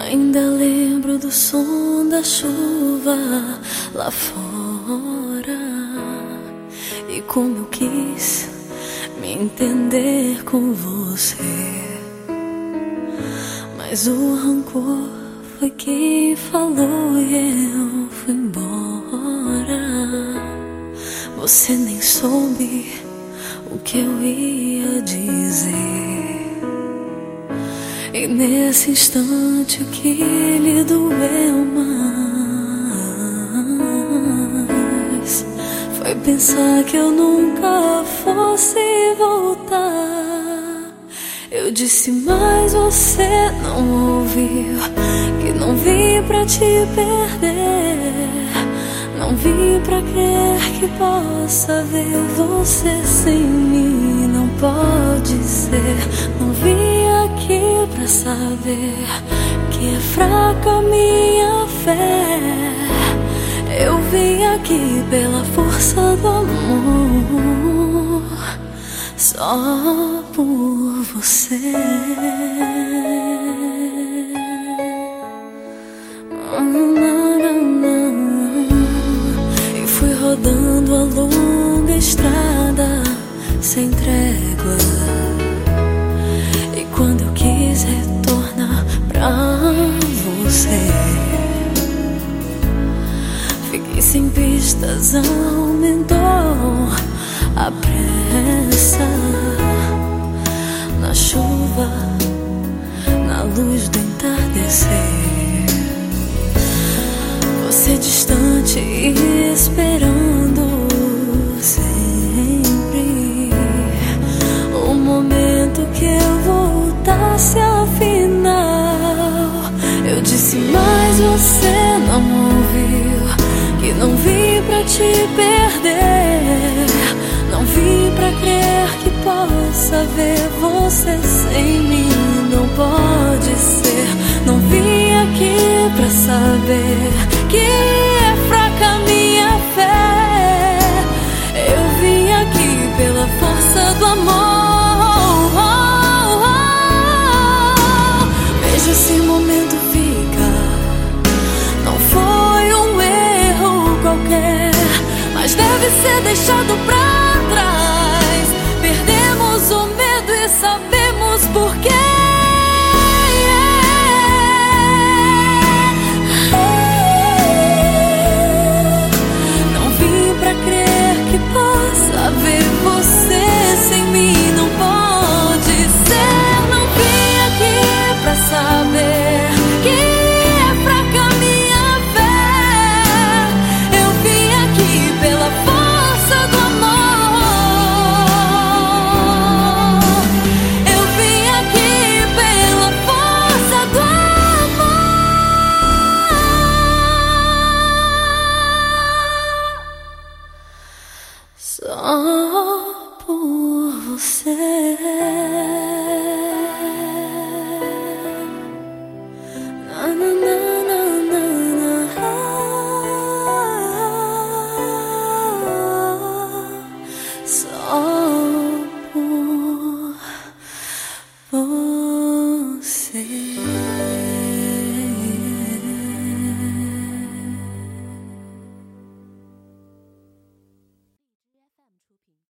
Ainda lembro do som da chuva lá fora e como eu quis me entender com você. Mas o rancor foi quem falou e eu fui embora. Você nem soube o que eu ia dizer. E nesse instante que lhe doeu mais Foi pensar que eu nunca fosse voltar. Eu disse, mas você não ouviu Que não vim pra te perder. Não vim pra crer que possa ver você sem mim saber que é fraca minha fé. Eu vim aqui pela força do amor, só por você. E fui rodando a longa estrada sem trégua. Fiquei sem pistas, aumentou a pressa. Na chuva, na luz do entardecer. Você distante pra te perder. Não vim pra crer que possa ver você sem mim. Não pode ser. Não vim aqui pra saber que é fraca minha fé. Eu vim aqui pela força do amor. Veja esse momento deve ser deixado pra Oh. Na, na, na. Só